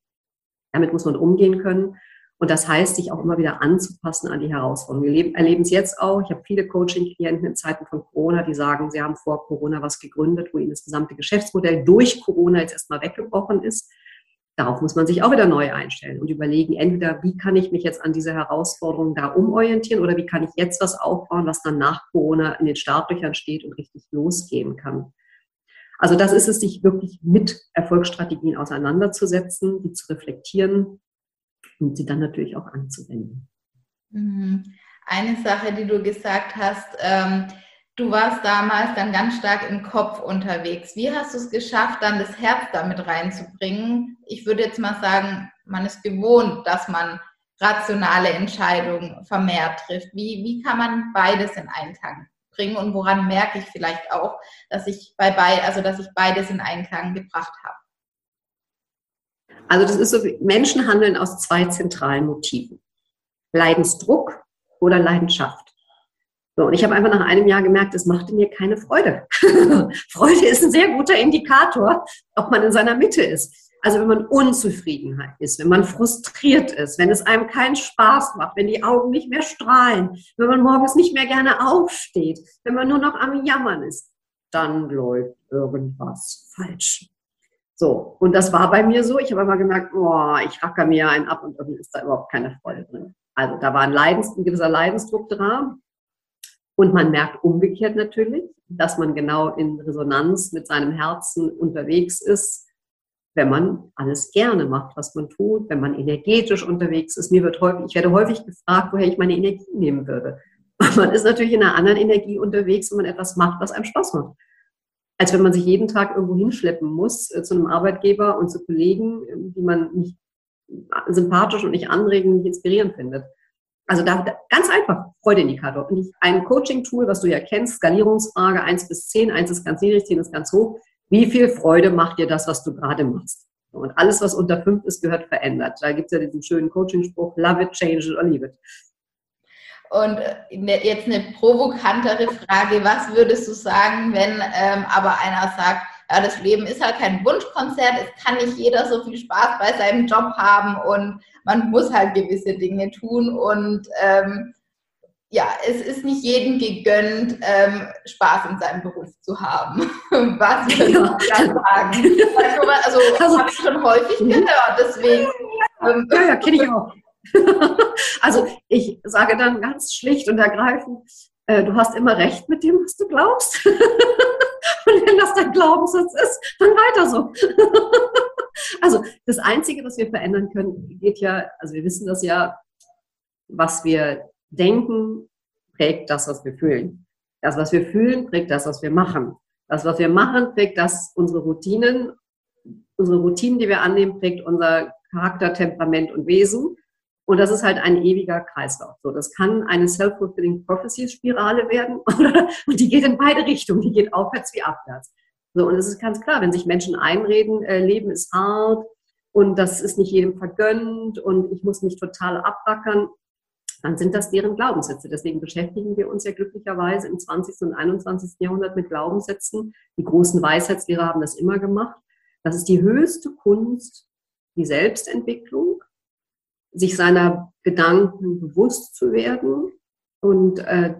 Damit muss man umgehen können. Und das heißt, sich auch immer wieder anzupassen an die Herausforderungen. Wir erleben es jetzt auch. Ich habe viele Coaching-Klienten in Zeiten von Corona, die sagen, sie haben vor Corona was gegründet, wo ihnen das gesamte Geschäftsmodell durch Corona jetzt erstmal weggebrochen ist. Darauf muss man sich auch wieder neu einstellen und überlegen, entweder wie kann ich mich jetzt an diese Herausforderungen da umorientieren oder wie kann ich jetzt was aufbauen, was dann nach Corona in den Startlöchern steht und richtig losgehen kann. Also das ist es, sich wirklich mit Erfolgsstrategien auseinanderzusetzen, die zu reflektieren, und sie dann natürlich auch anzuwenden. Mhm. Eine Sache, die du gesagt hast, ähm, du warst damals dann ganz stark im Kopf unterwegs. Wie hast du es geschafft, dann das Herz damit reinzubringen? Ich würde jetzt mal sagen, man ist gewohnt, dass man rationale Entscheidungen vermehrt trifft. Wie, wie kann man beides in Einklang bringen und woran merke ich vielleicht auch, dass ich bei beid, also dass ich beides in Einklang gebracht habe? Also das ist so, Menschen handeln aus zwei zentralen Motiven. Leidensdruck oder Leidenschaft. So, und ich habe einfach nach einem Jahr gemerkt, es machte mir keine Freude. Freude ist ein sehr guter Indikator, ob man in seiner Mitte ist. Also wenn man Unzufriedenheit ist, wenn man frustriert ist, wenn es einem keinen Spaß macht, wenn die Augen nicht mehr strahlen, wenn man morgens nicht mehr gerne aufsteht, wenn man nur noch am Jammern ist, dann läuft irgendwas falsch. So, und das war bei mir so. Ich habe immer gemerkt, oh, ich racker mir einen ab und irgendwie ist da überhaupt keine Freude drin. Also da war ein, Leidens, ein gewisser Leidensdruck dran. Und man merkt umgekehrt natürlich, dass man genau in Resonanz mit seinem Herzen unterwegs ist, wenn man alles gerne macht, was man tut, wenn man energetisch unterwegs ist. Mir wird häufig, ich werde häufig gefragt, woher ich meine Energie nehmen würde. Man ist natürlich in einer anderen Energie unterwegs, wenn man etwas macht, was einem Spaß macht als wenn man sich jeden Tag irgendwo hinschleppen muss äh, zu einem Arbeitgeber und zu Kollegen, äh, die man nicht sympathisch und nicht anregend, nicht inspirierend findet. Also da, ganz einfach, Freudeindikator. Ein Coaching-Tool, was du ja kennst, Skalierungsfrage 1 bis 10, 1 ist ganz niedrig, 10 ist ganz hoch. Wie viel Freude macht dir das, was du gerade machst? Und alles, was unter 5 ist, gehört verändert. Da gibt es ja diesen schönen Coaching-Spruch, love it, change it or leave it. Und äh, jetzt eine provokantere Frage, was würdest du sagen, wenn ähm, aber einer sagt, ja, das Leben ist halt kein Wunschkonzert, es kann nicht jeder so viel Spaß bei seinem Job haben und man muss halt gewisse Dinge tun und ähm, ja, es ist nicht jedem gegönnt, ähm, Spaß in seinem Beruf zu haben. Was würde ja. ich da sagen? Also, also, also habe ich schon häufig mhm. gehört, deswegen. Ähm, ja, ja, kenne ich auch. also ich sage dann ganz schlicht und ergreifend, äh, du hast immer recht mit dem, was du glaubst. und wenn das dein Glaubenssatz ist, dann weiter so. also das Einzige, was wir verändern können, geht ja, also wir wissen das ja, was wir denken, prägt das, was wir fühlen. Das, was wir fühlen, prägt das, was wir machen. Das, was wir machen, prägt das unsere Routinen. Unsere Routinen, die wir annehmen, prägt unser Charakter, Temperament und Wesen. Und das ist halt ein ewiger Kreislauf. So, das kann eine Self-Fulfilling Prophecy-Spirale werden und die geht in beide Richtungen. Die geht aufwärts wie abwärts. So, und es ist ganz klar, wenn sich Menschen einreden, äh, Leben ist hart und das ist nicht jedem vergönnt und ich muss mich total abbackern, dann sind das deren Glaubenssätze. Deswegen beschäftigen wir uns ja glücklicherweise im 20. und 21. Jahrhundert mit Glaubenssätzen. Die großen Weisheitslehrer haben das immer gemacht. Das ist die höchste Kunst, die Selbstentwicklung, sich seiner Gedanken bewusst zu werden und äh,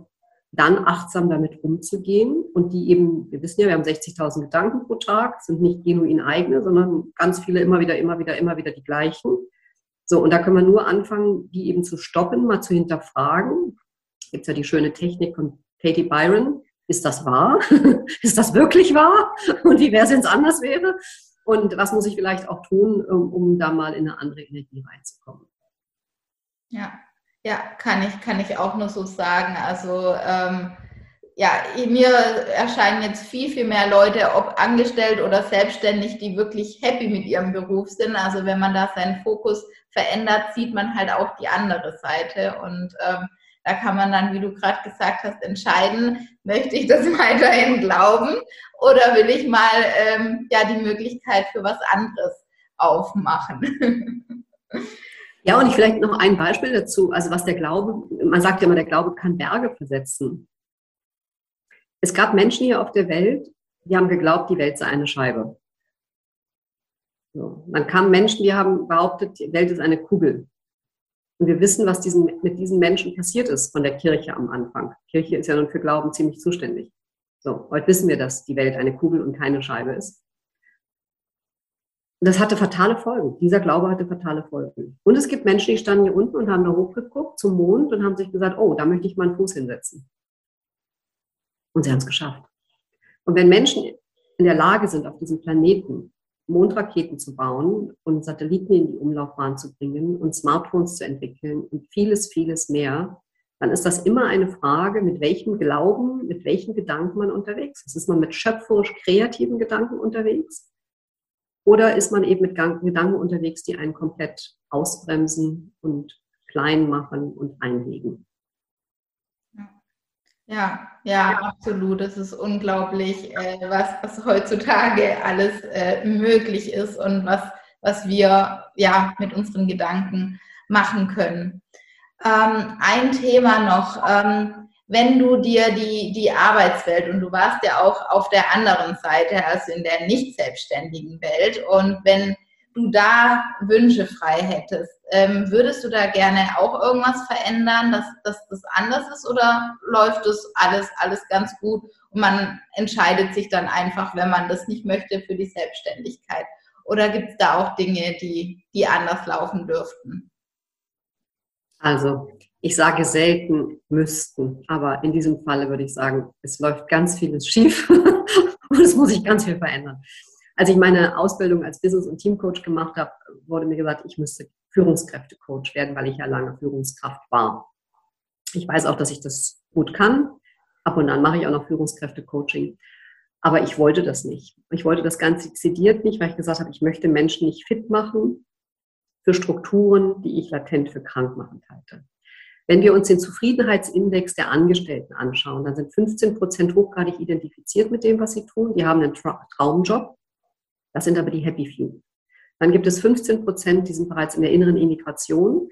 dann achtsam damit umzugehen und die eben, wir wissen ja, wir haben 60.000 Gedanken pro Tag, sind nicht genuin eigene, sondern ganz viele immer wieder, immer wieder, immer wieder die gleichen. So, und da können wir nur anfangen, die eben zu stoppen, mal zu hinterfragen. Gibt ja die schöne Technik von Katie Byron. Ist das wahr? ist das wirklich wahr? Und wie wäre es, wenn es anders wäre? Und was muss ich vielleicht auch tun, um, um da mal in eine andere Energie reinzukommen? Ja, ja, kann ich, kann ich auch nur so sagen. Also ähm, ja, mir erscheinen jetzt viel, viel mehr Leute, ob angestellt oder selbstständig, die wirklich happy mit ihrem Beruf sind. Also wenn man da seinen Fokus verändert, sieht man halt auch die andere Seite. Und ähm, da kann man dann, wie du gerade gesagt hast, entscheiden, möchte ich das weiterhin glauben oder will ich mal ähm, ja die Möglichkeit für was anderes aufmachen. Ja, und ich vielleicht noch ein Beispiel dazu, also was der Glaube, man sagt ja immer, der Glaube kann Berge versetzen. Es gab Menschen hier auf der Welt, die haben geglaubt, die Welt sei eine Scheibe. So. Man kam Menschen, die haben behauptet, die Welt ist eine Kugel. Und wir wissen, was diesen, mit diesen Menschen passiert ist von der Kirche am Anfang. Kirche ist ja nun für Glauben ziemlich zuständig. So, heute wissen wir, dass die Welt eine Kugel und keine Scheibe ist. Und das hatte fatale Folgen. Dieser Glaube hatte fatale Folgen. Und es gibt Menschen, die standen hier unten und haben da hochgeguckt zum Mond und haben sich gesagt, oh, da möchte ich meinen Fuß hinsetzen. Und sie haben es geschafft. Und wenn Menschen in der Lage sind, auf diesem Planeten Mondraketen zu bauen und Satelliten in die Umlaufbahn zu bringen und Smartphones zu entwickeln und vieles, vieles mehr, dann ist das immer eine Frage, mit welchem Glauben, mit welchen Gedanken man unterwegs ist. Ist man mit schöpferisch kreativen Gedanken unterwegs? Oder ist man eben mit Gedanken unterwegs, die einen komplett ausbremsen und klein machen und einlegen? Ja, ja, absolut. Es ist unglaublich, äh, was, was heutzutage alles äh, möglich ist und was, was wir ja mit unseren Gedanken machen können. Ähm, ein Thema noch, ähm, wenn du dir die, die Arbeitswelt und du warst ja auch auf der anderen Seite, also in der nicht selbstständigen Welt und wenn du da Wünsche frei hättest, ähm, würdest du da gerne auch irgendwas verändern, dass, dass das anders ist oder läuft das alles, alles ganz gut und man entscheidet sich dann einfach, wenn man das nicht möchte, für die Selbstständigkeit? Oder gibt es da auch Dinge, die, die anders laufen dürften? Also, ich sage selten müssten, aber in diesem Falle würde ich sagen, es läuft ganz vieles schief und es muss sich ganz viel verändern. Als ich meine Ausbildung als Business- und Teamcoach gemacht habe, wurde mir gesagt, ich müsste Führungskräftecoach werden, weil ich ja lange Führungskraft war. Ich weiß auch, dass ich das gut kann. Ab und an mache ich auch noch Führungskräftecoaching. Aber ich wollte das nicht. Ich wollte das ganz dezidiert nicht, weil ich gesagt habe, ich möchte Menschen nicht fit machen für Strukturen, die ich latent für krank machen halte. Wenn wir uns den Zufriedenheitsindex der Angestellten anschauen, dann sind 15 Prozent hochgradig identifiziert mit dem, was sie tun. Die haben einen Traumjob. Das sind aber die Happy Few. Dann gibt es 15 Prozent, die sind bereits in der inneren Immigration.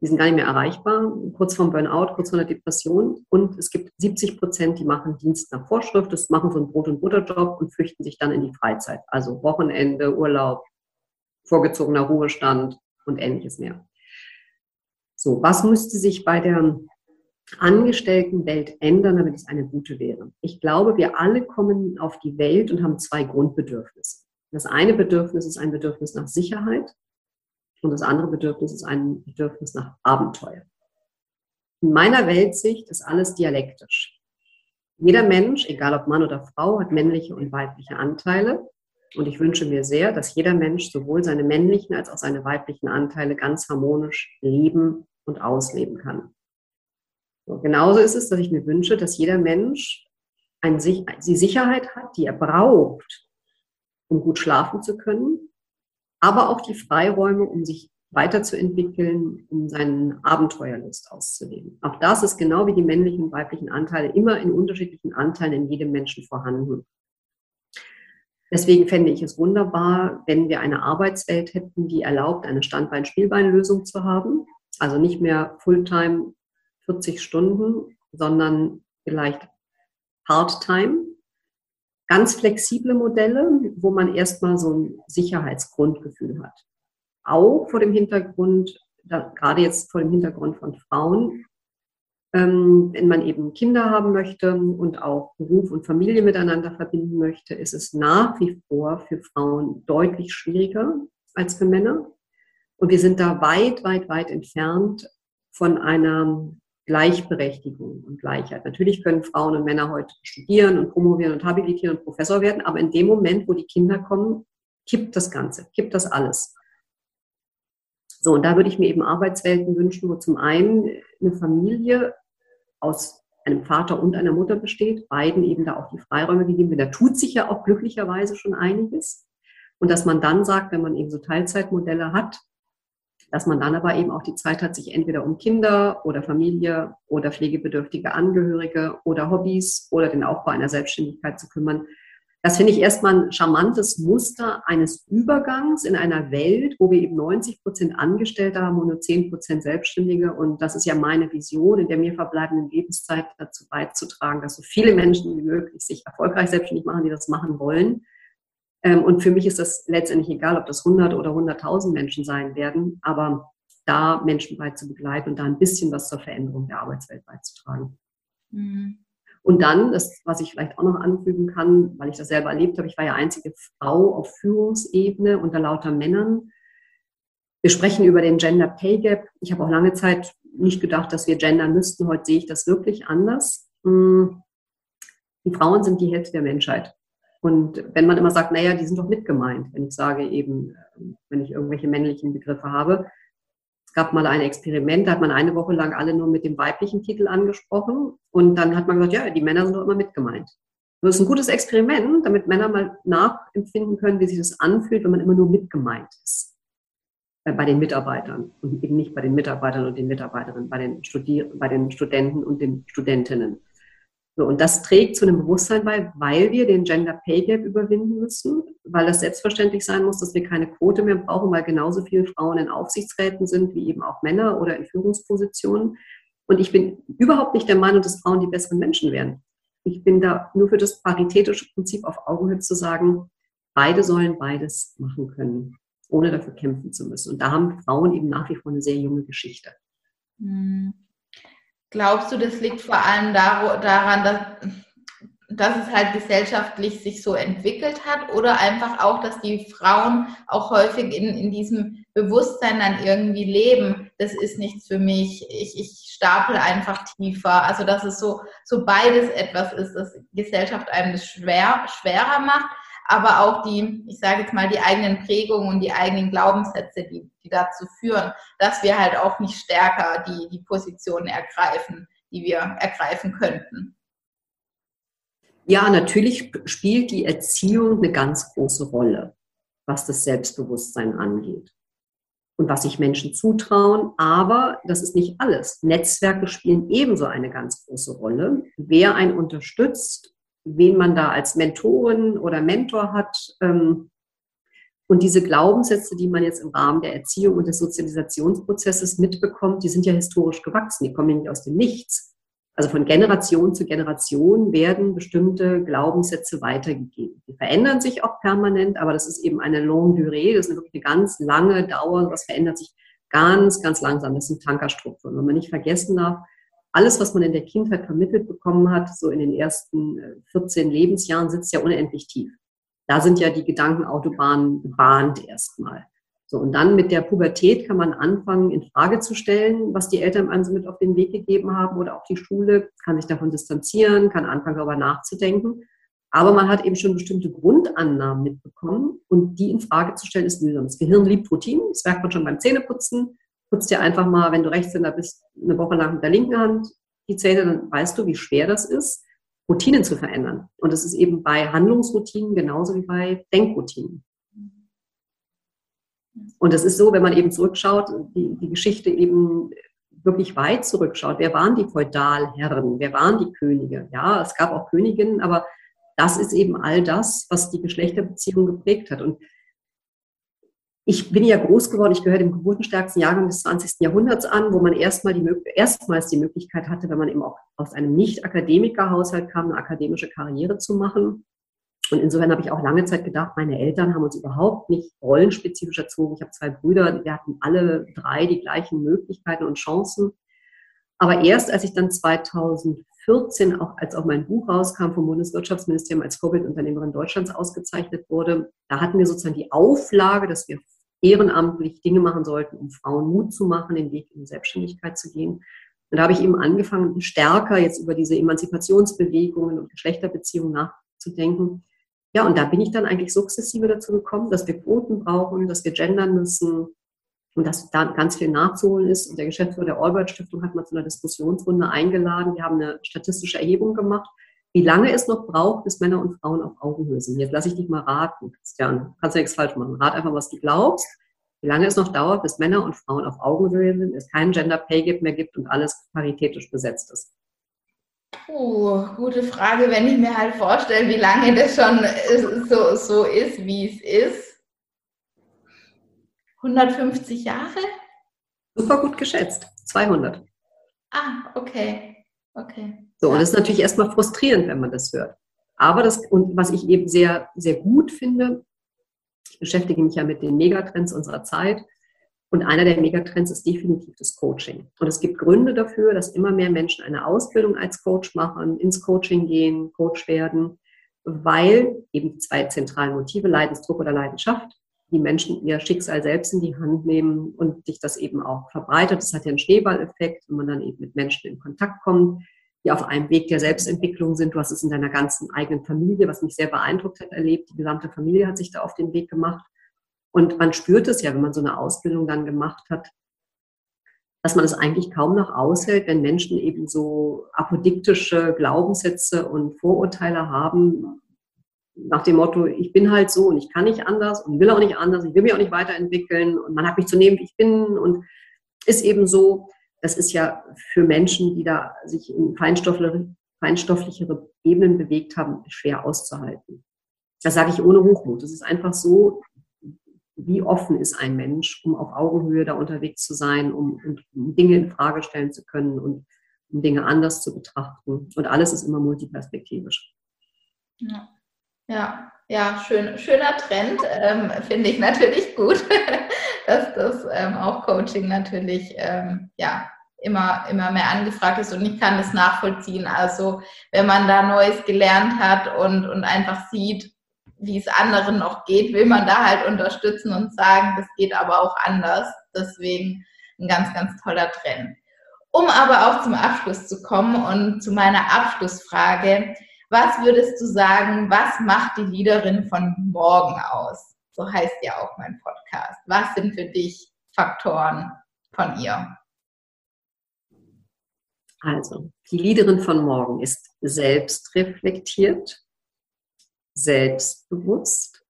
Die sind gar nicht mehr erreichbar, kurz vorm Burnout, kurz vor der Depression. Und es gibt 70 Prozent, die machen Dienst nach Vorschrift, das machen so einen Brot- und Butterjob und flüchten sich dann in die Freizeit. Also Wochenende, Urlaub, vorgezogener Ruhestand und ähnliches mehr. So, was müsste sich bei der Angestelltenwelt ändern, damit es eine gute wäre? Ich glaube, wir alle kommen auf die Welt und haben zwei Grundbedürfnisse. Das eine Bedürfnis ist ein Bedürfnis nach Sicherheit und das andere Bedürfnis ist ein Bedürfnis nach Abenteuer. In meiner Weltsicht ist alles dialektisch. Jeder Mensch, egal ob Mann oder Frau, hat männliche und weibliche Anteile. Und ich wünsche mir sehr, dass jeder Mensch sowohl seine männlichen als auch seine weiblichen Anteile ganz harmonisch leben und ausleben kann. So, genauso ist es, dass ich mir wünsche, dass jeder Mensch ein, die Sicherheit hat, die er braucht, um gut schlafen zu können, aber auch die Freiräume, um sich weiterzuentwickeln, um seinen Abenteuerlust auszuleben. Auch das ist genau wie die männlichen und weiblichen Anteile immer in unterschiedlichen Anteilen in jedem Menschen vorhanden. Deswegen fände ich es wunderbar, wenn wir eine Arbeitswelt hätten, die erlaubt, eine Standbein-Spielbein-Lösung zu haben. Also nicht mehr Fulltime 40 Stunden, sondern vielleicht Part-Time. Ganz flexible Modelle, wo man erstmal so ein Sicherheitsgrundgefühl hat. Auch vor dem Hintergrund, gerade jetzt vor dem Hintergrund von Frauen, ähm, wenn man eben Kinder haben möchte und auch Beruf und Familie miteinander verbinden möchte, ist es nach wie vor für Frauen deutlich schwieriger als für Männer. Und wir sind da weit, weit, weit entfernt von einer Gleichberechtigung und Gleichheit. Natürlich können Frauen und Männer heute studieren und promovieren und habilitieren und Professor werden, aber in dem Moment, wo die Kinder kommen, kippt das Ganze, kippt das alles. So, und da würde ich mir eben Arbeitswelten wünschen, wo zum einen eine Familie aus einem Vater und einer Mutter besteht, beiden eben da auch die Freiräume gegeben werden. Da tut sich ja auch glücklicherweise schon einiges. Und dass man dann sagt, wenn man eben so Teilzeitmodelle hat, dass man dann aber eben auch die Zeit hat, sich entweder um Kinder oder Familie oder pflegebedürftige Angehörige oder Hobbys oder den Aufbau einer Selbstständigkeit zu kümmern. Das finde ich erstmal ein charmantes Muster eines Übergangs in einer Welt, wo wir eben 90 Prozent Angestellte haben und nur 10 Prozent Selbstständige. Und das ist ja meine Vision, in der mir verbleibenden Lebenszeit dazu beizutragen, dass so viele Menschen wie möglich sich erfolgreich selbstständig machen, die das machen wollen. Ähm, und für mich ist das letztendlich egal, ob das 100 oder 100.000 Menschen sein werden, aber da Menschen bei zu begleiten und da ein bisschen was zur Veränderung der Arbeitswelt beizutragen. Mhm. Und dann, das, was ich vielleicht auch noch anfügen kann, weil ich das selber erlebt habe, ich war ja einzige Frau auf Führungsebene unter lauter Männern. Wir sprechen über den Gender Pay Gap. Ich habe auch lange Zeit nicht gedacht, dass wir gendern müssten. Heute sehe ich das wirklich anders. Hm. Die Frauen sind die Hälfte der Menschheit. Und wenn man immer sagt, naja, die sind doch mitgemeint, wenn ich sage eben, wenn ich irgendwelche männlichen Begriffe habe. Es gab mal ein Experiment, da hat man eine Woche lang alle nur mit dem weiblichen Titel angesprochen und dann hat man gesagt, ja, die Männer sind doch immer mitgemeint. Das ist ein gutes Experiment, damit Männer mal nachempfinden können, wie sich das anfühlt, wenn man immer nur mitgemeint ist. Äh, bei den Mitarbeitern und eben nicht bei den Mitarbeitern und den Mitarbeiterinnen, bei den, Studier bei den Studenten und den Studentinnen. So, und das trägt zu einem Bewusstsein bei, weil wir den Gender Pay Gap überwinden müssen, weil es selbstverständlich sein muss, dass wir keine Quote mehr brauchen, weil genauso viele Frauen in Aufsichtsräten sind wie eben auch Männer oder in Führungspositionen. Und ich bin überhaupt nicht der Meinung, dass Frauen die besseren Menschen wären. Ich bin da nur für das paritätische Prinzip auf Augenhöhe zu sagen, beide sollen beides machen können, ohne dafür kämpfen zu müssen. Und da haben Frauen eben nach wie vor eine sehr junge Geschichte. Mhm. Glaubst du, das liegt vor allem daran, dass, dass es halt gesellschaftlich sich so entwickelt hat oder einfach auch, dass die Frauen auch häufig in, in diesem Bewusstsein dann irgendwie leben, das ist nichts für mich, ich, ich stapel einfach tiefer. Also dass es so, so beides etwas ist, dass Gesellschaft einem das schwer, schwerer macht aber auch die, ich sage jetzt mal, die eigenen Prägungen und die eigenen Glaubenssätze, die, die dazu führen, dass wir halt auch nicht stärker die, die Positionen ergreifen, die wir ergreifen könnten. Ja, natürlich spielt die Erziehung eine ganz große Rolle, was das Selbstbewusstsein angeht und was sich Menschen zutrauen. Aber das ist nicht alles. Netzwerke spielen ebenso eine ganz große Rolle. Wer einen unterstützt, wen man da als Mentorin oder Mentor hat. Ähm, und diese Glaubenssätze, die man jetzt im Rahmen der Erziehung und des Sozialisationsprozesses mitbekommt, die sind ja historisch gewachsen, die kommen ja nicht aus dem Nichts. Also von Generation zu Generation werden bestimmte Glaubenssätze weitergegeben. Die verändern sich auch permanent, aber das ist eben eine longue durée, das ist wirklich eine ganz lange Dauer, was verändert sich ganz, ganz langsam. Das sind Tankerstrukturen. Und man nicht vergessen darf, alles, was man in der Kindheit vermittelt bekommen hat, so in den ersten 14 äh, Lebensjahren, sitzt ja unendlich tief. Da sind ja die Gedankenautobahnen gebahnt erstmal. So, und dann mit der Pubertät kann man anfangen, in Frage zu stellen, was die Eltern einem so mit auf den Weg gegeben haben oder auch die Schule, kann sich davon distanzieren, kann anfangen, darüber nachzudenken. Aber man hat eben schon bestimmte Grundannahmen mitbekommen und die in Frage zu stellen ist mühsam. Das Gehirn liebt Routinen, das merkt man schon beim Zähneputzen. Putzt dir einfach mal, wenn du Rechtshänder bist, eine Woche lang mit der linken Hand die Zähne, dann weißt du, wie schwer das ist, Routinen zu verändern. Und das ist eben bei Handlungsroutinen genauso wie bei Denkroutinen. Und es ist so, wenn man eben zurückschaut, die, die Geschichte eben wirklich weit zurückschaut. Wer waren die Feudalherren? Wer waren die Könige? Ja, es gab auch Königinnen, aber das ist eben all das, was die Geschlechterbeziehung geprägt hat. Und ich bin ja groß geworden, ich gehöre dem geburtenstärksten Jahrgang des 20. Jahrhunderts an, wo man erstmal die, erstmals die Möglichkeit hatte, wenn man eben auch aus einem Nicht-Akademiker-Haushalt kam, eine akademische Karriere zu machen. Und insofern habe ich auch lange Zeit gedacht, meine Eltern haben uns überhaupt nicht rollenspezifisch erzogen. Ich habe zwei Brüder, wir hatten alle drei die gleichen Möglichkeiten und Chancen. Aber erst als ich dann 2014, auch als auch mein Buch rauskam vom Bundeswirtschaftsministerium als Vorbildunternehmerin Deutschlands ausgezeichnet wurde, da hatten wir sozusagen die Auflage, dass wir ehrenamtlich Dinge machen sollten, um Frauen Mut zu machen, den Weg in die Selbstständigkeit zu gehen. Und da habe ich eben angefangen, stärker jetzt über diese Emanzipationsbewegungen und Geschlechterbeziehungen nachzudenken ja, und da bin ich dann eigentlich sukzessive dazu gekommen, dass wir Quoten brauchen, dass wir gendern müssen und dass da ganz viel nachzuholen ist. Und der Geschäftsführer der Albert Stiftung hat mal zu einer Diskussionsrunde eingeladen. Wir haben eine statistische Erhebung gemacht, wie lange es noch braucht, bis Männer und Frauen auf Augenhöhe sind. Jetzt lasse ich dich mal raten, Christian. Kannst du nichts falsch machen. Rat einfach, was du glaubst. Wie lange es noch dauert, bis Männer und Frauen auf Augenhöhe sind, es keinen Gender Pay Gap mehr gibt und alles paritätisch besetzt ist. Puh, gute Frage, wenn ich mir halt vorstelle, wie lange das schon so, so ist, wie es ist. 150 Jahre? Super gut geschätzt. 200. Ah, okay. Okay. So, und das ist natürlich erstmal frustrierend, wenn man das hört. Aber das, und was ich eben sehr, sehr gut finde, ich beschäftige mich ja mit den Megatrends unserer Zeit, und einer der Megatrends ist definitiv das Coaching. Und es gibt Gründe dafür, dass immer mehr Menschen eine Ausbildung als Coach machen, ins Coaching gehen, Coach werden, weil eben zwei zentralen Motive, Leidensdruck oder Leidenschaft, die Menschen ihr Schicksal selbst in die Hand nehmen und sich das eben auch verbreitet. Das hat ja einen Schneeballeffekt, wenn man dann eben mit Menschen in Kontakt kommt, die auf einem Weg der Selbstentwicklung sind. Du hast es in deiner ganzen eigenen Familie, was mich sehr beeindruckt hat, erlebt. Die gesamte Familie hat sich da auf den Weg gemacht. Und man spürt es ja, wenn man so eine Ausbildung dann gemacht hat, dass man es eigentlich kaum noch aushält, wenn Menschen eben so apodiktische Glaubenssätze und Vorurteile haben, nach dem Motto, ich bin halt so und ich kann nicht anders und will auch nicht anders, ich will mich auch nicht weiterentwickeln und man hat mich zu nehmen, wie ich bin und ist eben so, das ist ja für Menschen, die da sich in feinstofflichere, feinstofflichere Ebenen bewegt haben, schwer auszuhalten. Das sage ich ohne Hochmut. Das ist einfach so, wie offen ist ein Mensch, um auf Augenhöhe da unterwegs zu sein, um, um Dinge in Frage stellen zu können und um Dinge anders zu betrachten. Und alles ist immer multiperspektivisch. Ja, ja, ja schön, schöner Trend, ähm, finde ich natürlich gut, dass das ähm, auch Coaching natürlich ähm, ja, immer, immer mehr angefragt ist und ich kann das nachvollziehen. Also wenn man da Neues gelernt hat und, und einfach sieht, wie es anderen noch geht, will man da halt unterstützen und sagen, das geht aber auch anders. Deswegen ein ganz, ganz toller Trend. Um aber auch zum Abschluss zu kommen und zu meiner Abschlussfrage, was würdest du sagen, was macht die Leaderin von morgen aus? So heißt ja auch mein Podcast. Was sind für dich Faktoren von ihr? Also, die Leaderin von morgen ist selbstreflektiert, selbstbewusst,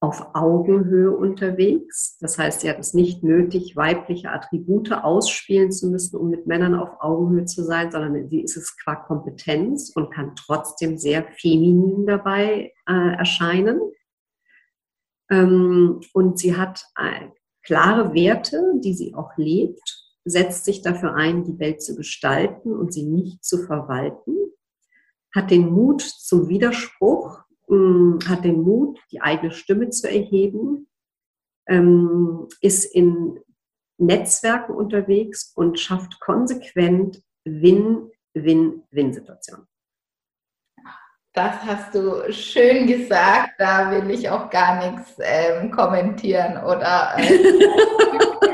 auf Augenhöhe unterwegs. Das heißt, sie hat es nicht nötig, weibliche Attribute ausspielen zu müssen, um mit Männern auf Augenhöhe zu sein, sondern sie ist es qua Kompetenz und kann trotzdem sehr feminin dabei äh, erscheinen. Ähm, und sie hat äh, klare Werte, die sie auch lebt, setzt sich dafür ein, die Welt zu gestalten und sie nicht zu verwalten hat den Mut zum Widerspruch, mm, hat den Mut, die eigene Stimme zu erheben, ähm, ist in Netzwerken unterwegs und schafft konsequent Win-Win-Win-Situation. Das hast du schön gesagt. Da will ich auch gar nichts ähm, kommentieren oder. Äh,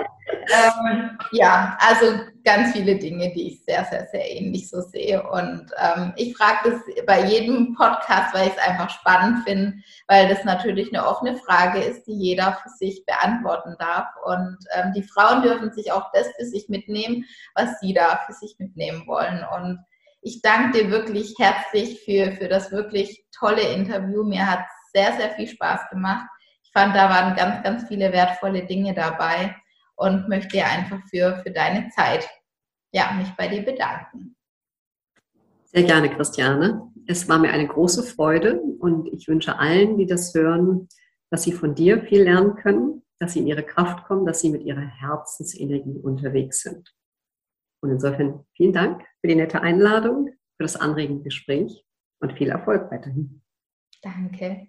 ähm, ja, also ganz viele Dinge, die ich sehr, sehr, sehr ähnlich so sehe. Und ähm, ich frage das bei jedem Podcast, weil ich es einfach spannend finde, weil das natürlich eine offene Frage ist, die jeder für sich beantworten darf. Und ähm, die Frauen dürfen sich auch das für sich mitnehmen, was sie da für sich mitnehmen wollen. Und ich danke dir wirklich herzlich für, für das wirklich tolle Interview. Mir hat sehr, sehr viel Spaß gemacht. Ich fand, da waren ganz, ganz viele wertvolle Dinge dabei und möchte einfach für, für deine Zeit, ja, mich bei dir bedanken. Sehr gerne, Christiane. Es war mir eine große Freude und ich wünsche allen, die das hören, dass sie von dir viel lernen können, dass sie in ihre Kraft kommen, dass sie mit ihrer Herzensenergie unterwegs sind. Und insofern vielen Dank für die nette Einladung, für das anregende Gespräch und viel Erfolg weiterhin. Danke.